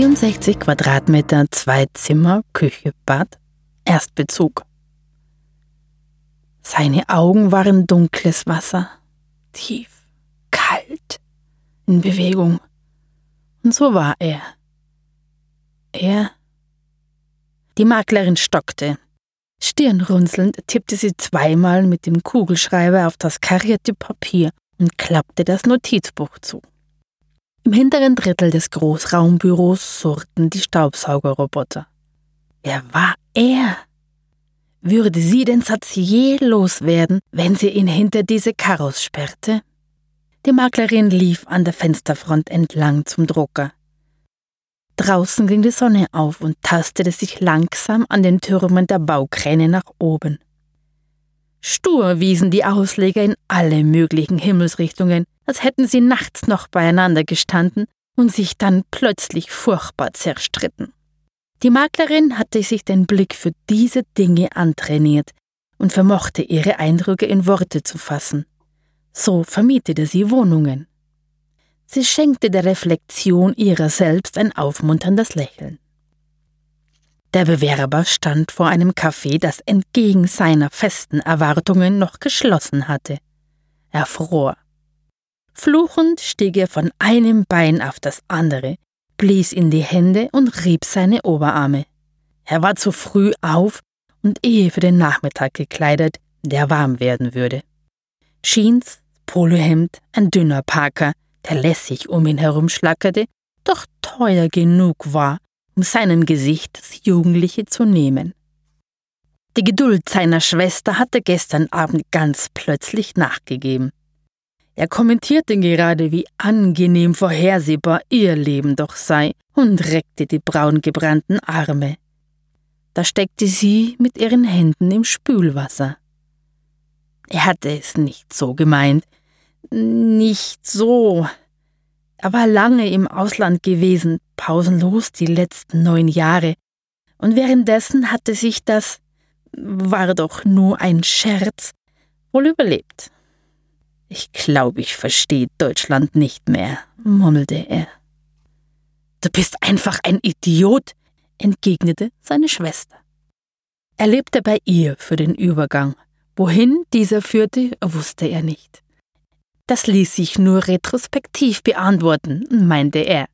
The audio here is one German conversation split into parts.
64 Quadratmeter, zwei Zimmer, Küche, Bad, Erstbezug. Seine Augen waren dunkles Wasser, tief, kalt, in Bewegung. Und so war er. Er. Die Maklerin stockte. Stirnrunzelnd tippte sie zweimal mit dem Kugelschreiber auf das karierte Papier und klappte das Notizbuch zu. Im hinteren Drittel des Großraumbüros surrten die Staubsaugerroboter. Wer war er? Würde sie den Satz je loswerden, wenn sie ihn hinter diese Karos sperrte? Die Maklerin lief an der Fensterfront entlang zum Drucker. Draußen ging die Sonne auf und tastete sich langsam an den Türmen der Baukräne nach oben. Stur wiesen die Ausleger in alle möglichen Himmelsrichtungen, als hätten sie nachts noch beieinander gestanden und sich dann plötzlich furchtbar zerstritten. Die Maklerin hatte sich den Blick für diese Dinge antrainiert und vermochte ihre Eindrücke in Worte zu fassen. So vermietete sie Wohnungen. Sie schenkte der Reflexion ihrer selbst ein aufmunterndes Lächeln. Der Bewerber stand vor einem Café, das entgegen seiner festen Erwartungen noch geschlossen hatte. Er fror. Fluchend stieg er von einem Bein auf das andere, blies in die Hände und rieb seine Oberarme. Er war zu früh auf und ehe für den Nachmittag gekleidet, der warm werden würde. Jeans, Polohemd, ein dünner Parker, der lässig um ihn herumschlackerte, doch teuer genug war, um seinem Gesicht das Jugendliche zu nehmen. Die Geduld seiner Schwester hatte gestern Abend ganz plötzlich nachgegeben. Er kommentierte gerade, wie angenehm vorhersehbar ihr Leben doch sei und reckte die braungebrannten Arme. Da steckte sie mit ihren Händen im Spülwasser. Er hatte es nicht so gemeint, nicht so, er war lange im Ausland gewesen, pausenlos die letzten neun Jahre, und währenddessen hatte sich das, war doch nur ein Scherz, wohl überlebt. Ich glaube, ich verstehe Deutschland nicht mehr, murmelte er. Du bist einfach ein Idiot, entgegnete seine Schwester. Er lebte bei ihr für den Übergang. Wohin dieser führte, wusste er nicht. Das ließ sich nur retrospektiv beantworten, meinte er.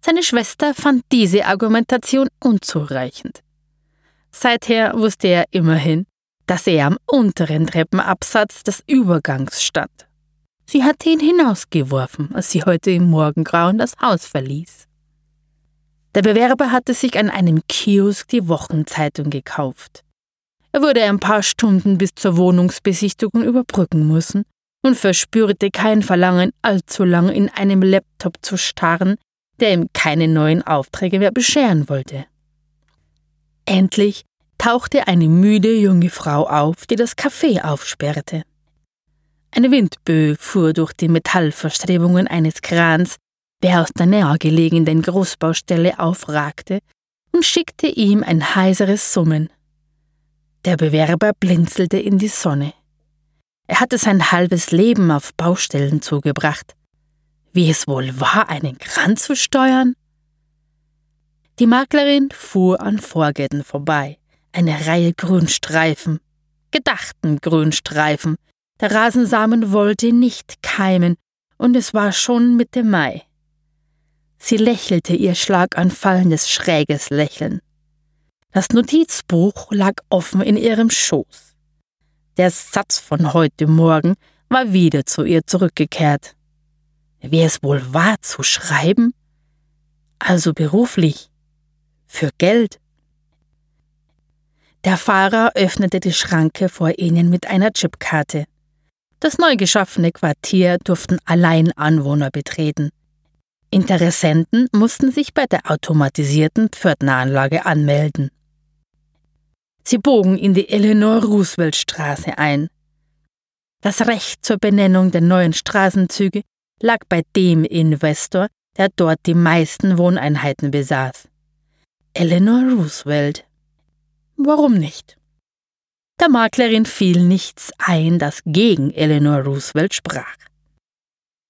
Seine Schwester fand diese Argumentation unzureichend. Seither wusste er immerhin, dass er am unteren Treppenabsatz des Übergangs stand. Sie hatte ihn hinausgeworfen, als sie heute im Morgengrauen das Haus verließ. Der Bewerber hatte sich an einem Kiosk die Wochenzeitung gekauft. Er würde ein paar Stunden bis zur Wohnungsbesichtigung überbrücken müssen und verspürte kein Verlangen, allzu lang in einem Laptop zu starren, der ihm keine neuen Aufträge mehr bescheren wollte. Endlich tauchte eine müde junge Frau auf, die das Café aufsperrte. Eine Windböe fuhr durch die Metallverstrebungen eines Krans, der aus der nähergelegenen Großbaustelle aufragte, und schickte ihm ein heiseres Summen. Der Bewerber blinzelte in die Sonne. Er hatte sein halbes Leben auf Baustellen zugebracht. Wie es wohl war, einen Kran zu steuern? Die Maklerin fuhr an Vorgärten vorbei. Eine Reihe Grünstreifen. Gedachten Grünstreifen. Der Rasensamen wollte nicht keimen, und es war schon Mitte Mai. Sie lächelte ihr schlaganfallendes schräges Lächeln. Das Notizbuch lag offen in ihrem Schoß. Der Satz von heute Morgen war wieder zu ihr zurückgekehrt. Wie es wohl war zu schreiben? Also beruflich. Für Geld. Der Fahrer öffnete die Schranke vor ihnen mit einer Chipkarte. Das neu geschaffene Quartier durften allein Anwohner betreten. Interessenten mussten sich bei der automatisierten Pförtneranlage anmelden. Sie bogen in die Eleanor Roosevelt Straße ein. Das Recht zur Benennung der neuen Straßenzüge lag bei dem Investor, der dort die meisten Wohneinheiten besaß. Eleanor Roosevelt. Warum nicht? Der Maklerin fiel nichts ein, das gegen Eleanor Roosevelt sprach.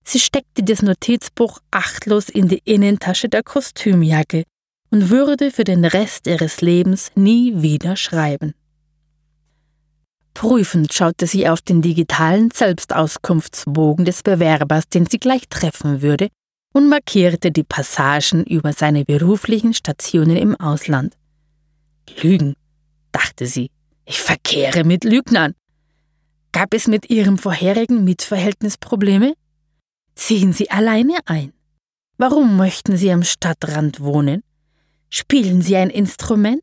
Sie steckte das Notizbuch achtlos in die Innentasche der Kostümjacke und würde für den Rest ihres Lebens nie wieder schreiben. Prüfend schaute sie auf den digitalen Selbstauskunftsbogen des Bewerbers, den sie gleich treffen würde, und markierte die Passagen über seine beruflichen Stationen im Ausland. Lügen, dachte sie, ich verkehre mit Lügnern. Gab es mit ihrem vorherigen Mietverhältnis Probleme? Ziehen Sie alleine ein. Warum möchten Sie am Stadtrand wohnen? Spielen Sie ein Instrument?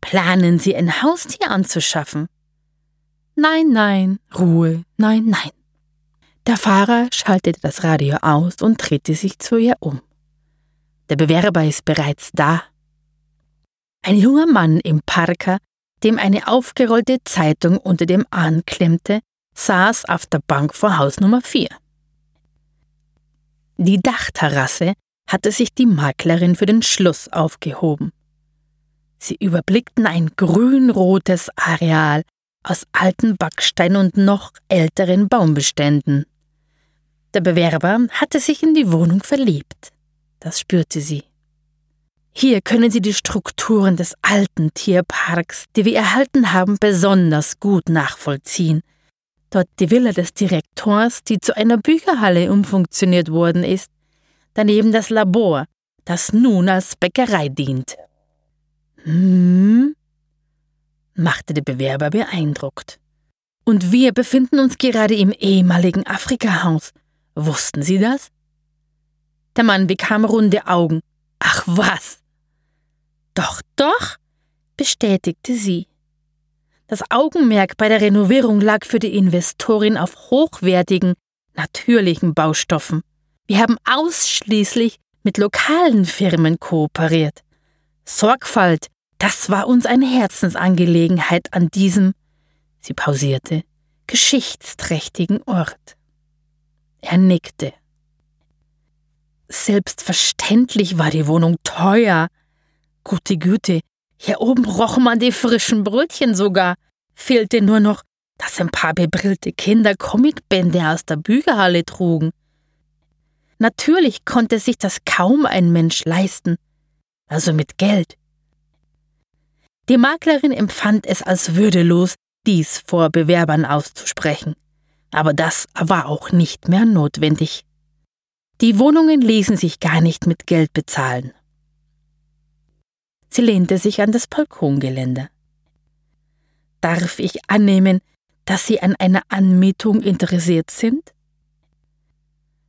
Planen Sie ein Haustier anzuschaffen? Nein, nein, Ruhe, nein, nein. Der Fahrer schaltete das Radio aus und drehte sich zu ihr um. Der Bewerber ist bereits da. Ein junger Mann im Parker, dem eine aufgerollte Zeitung unter dem Arm klemmte, saß auf der Bank vor Haus Nummer 4. Die Dachterrasse hatte sich die Maklerin für den Schluss aufgehoben. Sie überblickten ein grün-rotes Areal aus alten Backstein und noch älteren Baumbeständen. Der Bewerber hatte sich in die Wohnung verliebt. Das spürte sie. Hier können Sie die Strukturen des alten Tierparks, die wir erhalten haben, besonders gut nachvollziehen. Dort die Villa des Direktors, die zu einer Bücherhalle umfunktioniert worden ist, daneben das Labor, das nun als Bäckerei dient. Hm? machte der Bewerber beeindruckt. Und wir befinden uns gerade im ehemaligen Afrikahaus. Wussten Sie das? Der Mann bekam runde Augen. Ach was. Doch, doch, bestätigte sie. Das Augenmerk bei der Renovierung lag für die Investorin auf hochwertigen, natürlichen Baustoffen. Wir haben ausschließlich mit lokalen Firmen kooperiert. Sorgfalt, das war uns eine Herzensangelegenheit an diesem, sie pausierte, geschichtsträchtigen Ort. Er nickte. Selbstverständlich war die Wohnung teuer. Gute Güte, hier oben roch man die frischen Brötchen sogar. Fehlte nur noch, dass ein paar bebrillte Kinder Comicbände aus der Bücherhalle trugen. Natürlich konnte sich das kaum ein Mensch leisten, also mit Geld. Die Maklerin empfand es als würdelos, dies vor Bewerbern auszusprechen. Aber das war auch nicht mehr notwendig. Die Wohnungen ließen sich gar nicht mit Geld bezahlen. Sie lehnte sich an das Balkongeländer. Darf ich annehmen, dass Sie an einer Anmietung interessiert sind?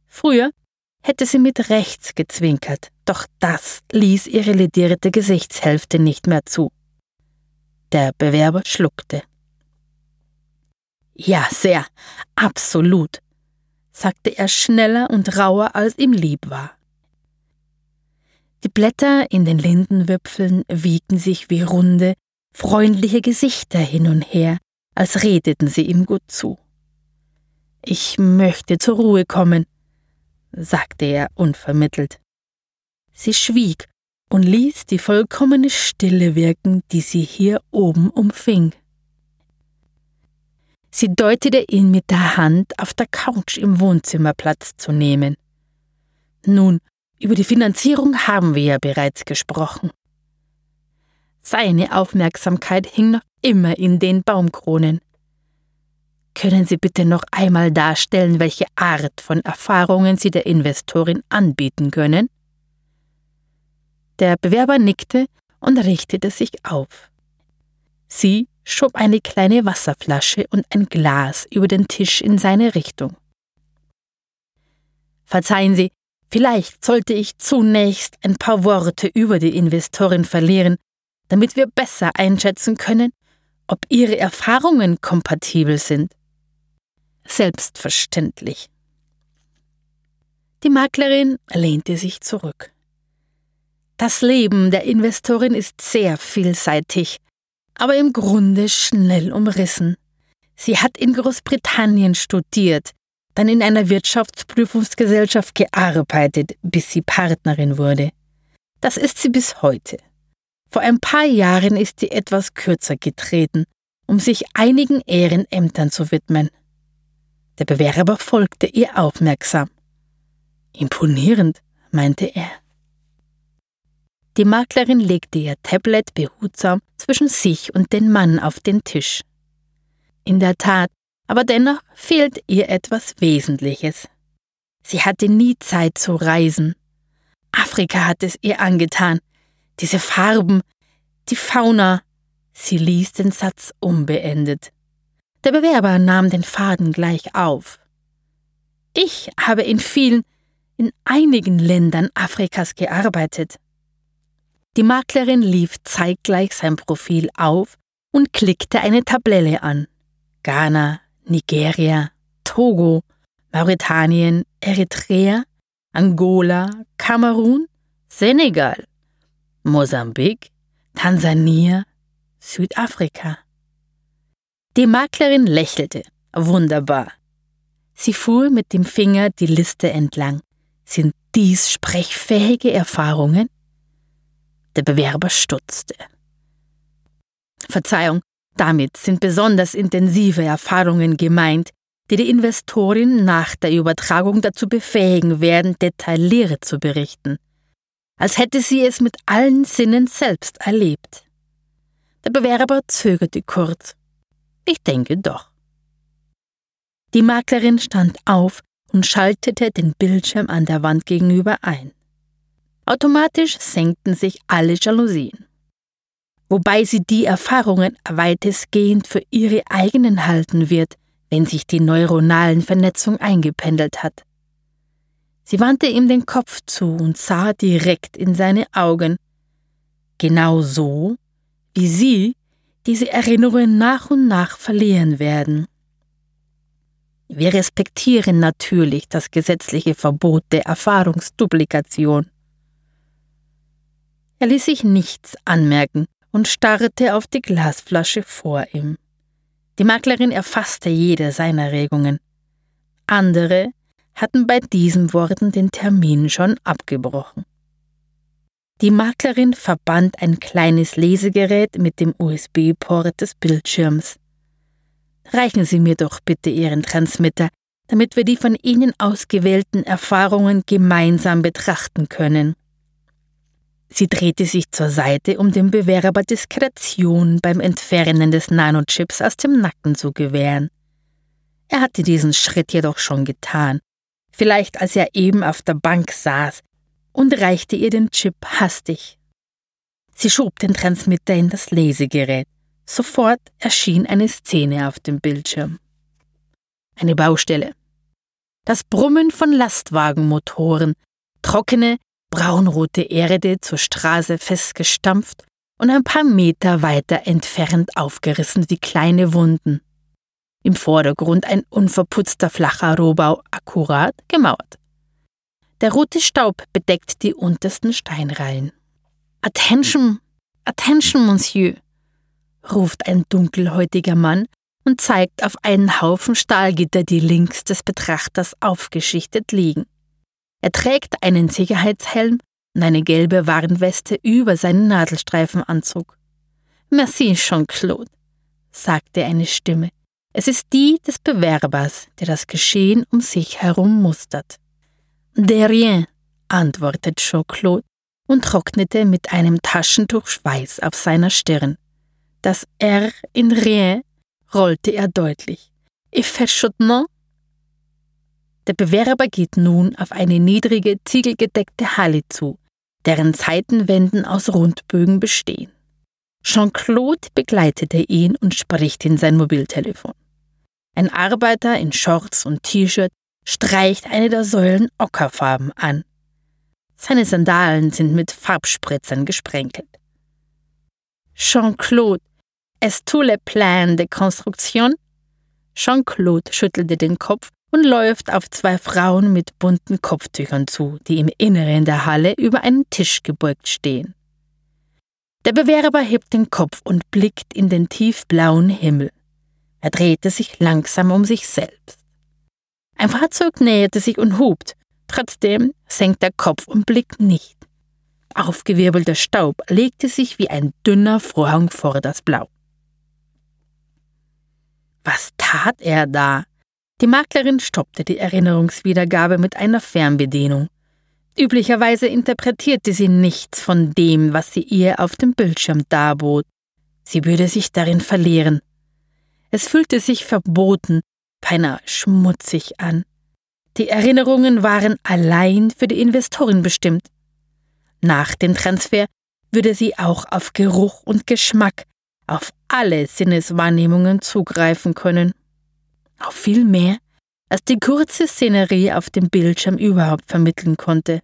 Früher hätte sie mit rechts gezwinkert, doch das ließ ihre ledierte Gesichtshälfte nicht mehr zu. Der Bewerber schluckte. Ja, sehr, absolut, sagte er schneller und rauer, als ihm lieb war. Die Blätter in den Lindenwipfeln wiegten sich wie runde, freundliche Gesichter hin und her, als redeten sie ihm gut zu. Ich möchte zur Ruhe kommen, sagte er unvermittelt. Sie schwieg und ließ die vollkommene Stille wirken, die sie hier oben umfing. Sie deutete ihn mit der Hand, auf der Couch im Wohnzimmer Platz zu nehmen. Nun, über die Finanzierung haben wir ja bereits gesprochen. Seine Aufmerksamkeit hing noch immer in den Baumkronen. Können Sie bitte noch einmal darstellen, welche Art von Erfahrungen Sie der Investorin anbieten können? Der Bewerber nickte und richtete sich auf. Sie schob eine kleine Wasserflasche und ein Glas über den Tisch in seine Richtung. Verzeihen Sie, vielleicht sollte ich zunächst ein paar Worte über die Investorin verlieren, damit wir besser einschätzen können, ob Ihre Erfahrungen kompatibel sind. Selbstverständlich. Die Maklerin lehnte sich zurück. Das Leben der Investorin ist sehr vielseitig, aber im Grunde schnell umrissen. Sie hat in Großbritannien studiert, dann in einer Wirtschaftsprüfungsgesellschaft gearbeitet, bis sie Partnerin wurde. Das ist sie bis heute. Vor ein paar Jahren ist sie etwas kürzer getreten, um sich einigen Ehrenämtern zu widmen. Der Bewerber folgte ihr aufmerksam. Imponierend, meinte er. Die Maklerin legte ihr Tablet behutsam zwischen sich und den Mann auf den Tisch. In der Tat, aber dennoch fehlt ihr etwas Wesentliches. Sie hatte nie Zeit zu reisen. Afrika hat es ihr angetan. Diese Farben, die Fauna. Sie ließ den Satz unbeendet. Der Bewerber nahm den Faden gleich auf. Ich habe in vielen, in einigen Ländern Afrikas gearbeitet. Die Maklerin lief zeitgleich sein Profil auf und klickte eine Tabelle an. Ghana, Nigeria, Togo, Mauretanien, Eritrea, Angola, Kamerun, Senegal, Mosambik, Tansania, Südafrika. Die Maklerin lächelte. Wunderbar. Sie fuhr mit dem Finger die Liste entlang. Sind dies sprechfähige Erfahrungen? Der Bewerber stutzte. Verzeihung, damit sind besonders intensive Erfahrungen gemeint, die die Investorin nach der Übertragung dazu befähigen werden, detailliert zu berichten, als hätte sie es mit allen Sinnen selbst erlebt. Der Bewerber zögerte kurz. Ich denke doch. Die Maklerin stand auf und schaltete den Bildschirm an der Wand gegenüber ein. Automatisch senkten sich alle Jalousien. Wobei sie die Erfahrungen weitestgehend für ihre eigenen halten wird, wenn sich die neuronalen Vernetzung eingependelt hat. Sie wandte ihm den Kopf zu und sah direkt in seine Augen. Genau so, wie sie diese Erinnerungen nach und nach verlieren werden. Wir respektieren natürlich das gesetzliche Verbot der Erfahrungsduplikation. Er ließ sich nichts anmerken und starrte auf die Glasflasche vor ihm. Die Maklerin erfasste jede seiner Regungen. Andere hatten bei diesen Worten den Termin schon abgebrochen. Die Maklerin verband ein kleines Lesegerät mit dem USB-Port des Bildschirms. Reichen Sie mir doch bitte Ihren Transmitter, damit wir die von Ihnen ausgewählten Erfahrungen gemeinsam betrachten können. Sie drehte sich zur Seite, um dem Bewerber Diskretion beim Entfernen des Nanochips aus dem Nacken zu gewähren. Er hatte diesen Schritt jedoch schon getan, vielleicht als er eben auf der Bank saß, und reichte ihr den Chip hastig. Sie schob den Transmitter in das Lesegerät. Sofort erschien eine Szene auf dem Bildschirm. Eine Baustelle. Das Brummen von Lastwagenmotoren, trockene, braunrote Erde zur Straße festgestampft und ein paar Meter weiter entfernt aufgerissen wie kleine Wunden. Im Vordergrund ein unverputzter flacher Rohbau, akkurat gemauert. Der rote Staub bedeckt die untersten Steinreihen. Attention, attention, Monsieur, ruft ein dunkelhäutiger Mann und zeigt auf einen Haufen Stahlgitter, die links des Betrachters aufgeschichtet liegen. Er trägt einen Sicherheitshelm und eine gelbe Warnweste über seinen Nadelstreifenanzug. Merci, Jean-Claude, sagte eine Stimme. Es ist die des Bewerbers, der das Geschehen um sich herum mustert. De rien, antwortet Jean-Claude und trocknete mit einem Taschentuch Schweiß auf seiner Stirn. Das R in rien rollte er deutlich. Fait der Bewerber geht nun auf eine niedrige, ziegelgedeckte Halle zu, deren Seitenwänden aus Rundbögen bestehen. Jean-Claude begleitete ihn und spricht in sein Mobiltelefon. Ein Arbeiter in Shorts und T-Shirt streicht eine der Säulen ockerfarben an. Seine Sandalen sind mit Farbspritzern gesprenkelt. Jean-Claude, est tout le plan de construction? Jean-Claude schüttelte den Kopf und läuft auf zwei Frauen mit bunten Kopftüchern zu, die im Inneren der Halle über einen Tisch gebeugt stehen. Der Bewerber hebt den Kopf und blickt in den tiefblauen Himmel. Er drehte sich langsam um sich selbst. Ein Fahrzeug näherte sich und hupt, trotzdem senkt der Kopf und blickt nicht. Aufgewirbelter Staub legte sich wie ein dünner Vorhang vor das Blau. Was tat er da? Die Maklerin stoppte die Erinnerungswiedergabe mit einer Fernbedienung. Üblicherweise interpretierte sie nichts von dem, was sie ihr auf dem Bildschirm darbot. Sie würde sich darin verlieren. Es fühlte sich verboten, beinahe schmutzig an. Die Erinnerungen waren allein für die Investorin bestimmt. Nach dem Transfer würde sie auch auf Geruch und Geschmack, auf alle Sinneswahrnehmungen zugreifen können. Auf viel mehr, als die kurze Szenerie auf dem Bildschirm überhaupt vermitteln konnte.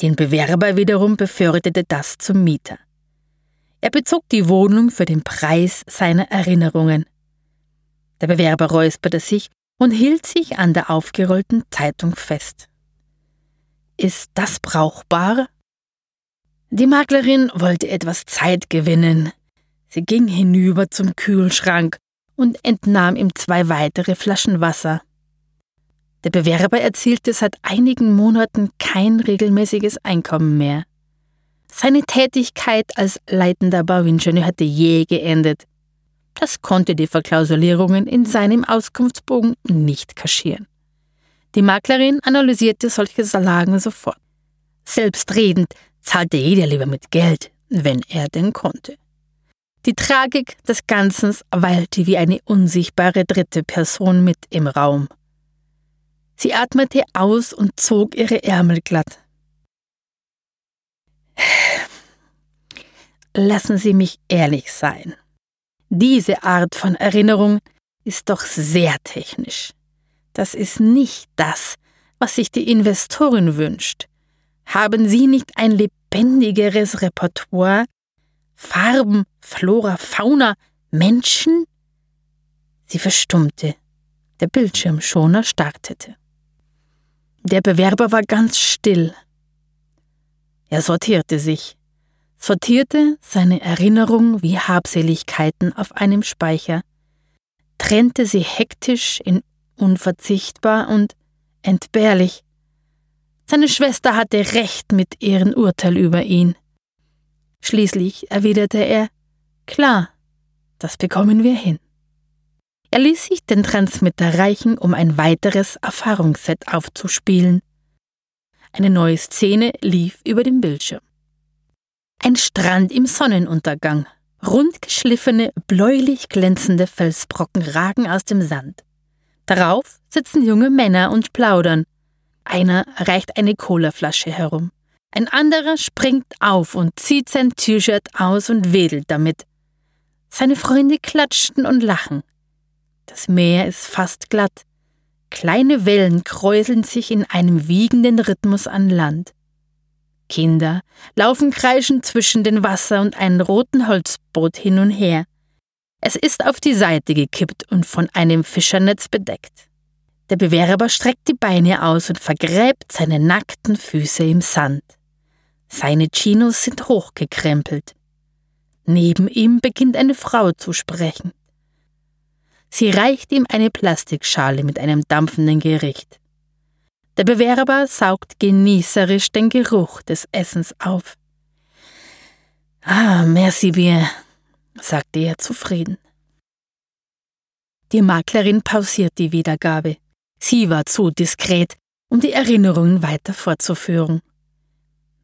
Den Bewerber wiederum beförderte das zum Mieter. Er bezog die Wohnung für den Preis seiner Erinnerungen. Der Bewerber räusperte sich und hielt sich an der aufgerollten Zeitung fest. Ist das brauchbar? Die Maklerin wollte etwas Zeit gewinnen. Sie ging hinüber zum Kühlschrank und entnahm ihm zwei weitere Flaschen Wasser. Der Bewerber erzielte seit einigen Monaten kein regelmäßiges Einkommen mehr. Seine Tätigkeit als leitender Bauingenieur hatte je geendet. Das konnte die Verklausulierungen in seinem Auskunftsbogen nicht kaschieren. Die Maklerin analysierte solche Salagen sofort. Selbstredend zahlte jeder lieber mit Geld, wenn er denn konnte. Die Tragik des Ganzen weilte wie eine unsichtbare dritte Person mit im Raum. Sie atmete aus und zog ihre Ärmel glatt. Lassen Sie mich ehrlich sein. Diese Art von Erinnerung ist doch sehr technisch. Das ist nicht das, was sich die Investorin wünscht. Haben Sie nicht ein lebendigeres Repertoire? Farben, Flora, Fauna, Menschen? Sie verstummte. Der Bildschirmschoner startete. Der Bewerber war ganz still. Er sortierte sich sortierte seine Erinnerung wie Habseligkeiten auf einem Speicher, trennte sie hektisch in unverzichtbar und entbehrlich. Seine Schwester hatte recht mit ihrem Urteil über ihn. Schließlich erwiderte er Klar, das bekommen wir hin. Er ließ sich den Transmitter reichen, um ein weiteres Erfahrungsset aufzuspielen. Eine neue Szene lief über dem Bildschirm. Ein Strand im Sonnenuntergang. Rundgeschliffene, bläulich glänzende Felsbrocken ragen aus dem Sand. Darauf sitzen junge Männer und plaudern. Einer reicht eine Colaflasche herum. Ein anderer springt auf und zieht sein T-Shirt aus und wedelt damit. Seine Freunde klatschen und lachen. Das Meer ist fast glatt. Kleine Wellen kräuseln sich in einem wiegenden Rhythmus an Land. Kinder laufen kreischend zwischen den Wasser und einem roten Holzboot hin und her. Es ist auf die Seite gekippt und von einem Fischernetz bedeckt. Der Bewerber streckt die Beine aus und vergräbt seine nackten Füße im Sand. Seine Chinos sind hochgekrempelt. Neben ihm beginnt eine Frau zu sprechen. Sie reicht ihm eine Plastikschale mit einem dampfenden Gericht. Der Bewerber saugt genießerisch den Geruch des Essens auf. Ah, merci bien, sagte er zufrieden. Die Maklerin pausiert die Wiedergabe. Sie war zu diskret, um die Erinnerungen weiter fortzuführen.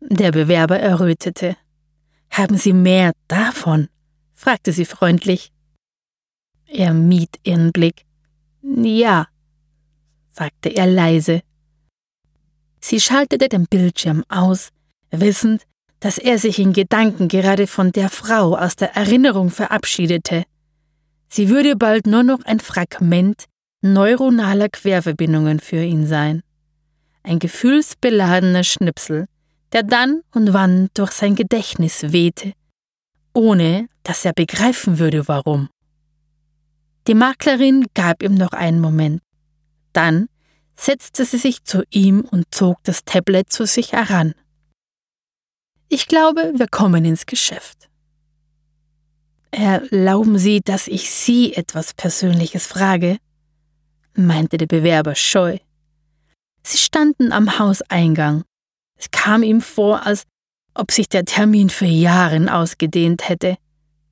Der Bewerber errötete. Haben Sie mehr davon? fragte sie freundlich. Er mied ihren Blick. Ja, sagte er leise Sie schaltete den Bildschirm aus, wissend, dass er sich in Gedanken gerade von der Frau aus der Erinnerung verabschiedete. Sie würde bald nur noch ein Fragment neuronaler Querverbindungen für ihn sein. Ein gefühlsbeladener Schnipsel, der dann und wann durch sein Gedächtnis wehte, ohne dass er begreifen würde, warum. Die Maklerin gab ihm noch einen Moment. Dann setzte sie sich zu ihm und zog das Tablet zu sich heran. Ich glaube, wir kommen ins Geschäft. Erlauben Sie, dass ich Sie etwas Persönliches frage? meinte der Bewerber scheu. Sie standen am Hauseingang. Es kam ihm vor, als ob sich der Termin für Jahren ausgedehnt hätte.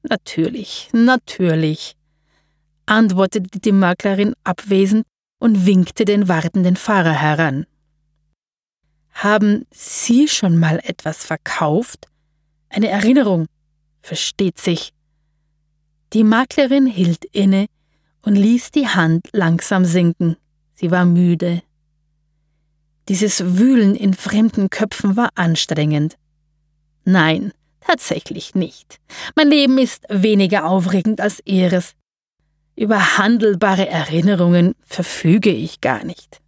Natürlich, natürlich. antwortete die Maklerin abwesend und winkte den wartenden Fahrer heran. Haben Sie schon mal etwas verkauft? Eine Erinnerung, versteht sich. Die Maklerin hielt inne und ließ die Hand langsam sinken. Sie war müde. Dieses Wühlen in fremden Köpfen war anstrengend. Nein, tatsächlich nicht. Mein Leben ist weniger aufregend als ihres. Über handelbare Erinnerungen verfüge ich gar nicht.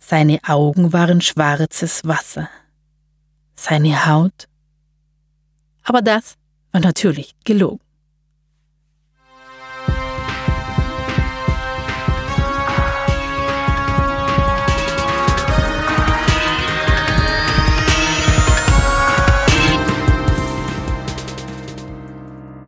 Seine Augen waren schwarzes Wasser, seine Haut. Aber das war natürlich gelogen.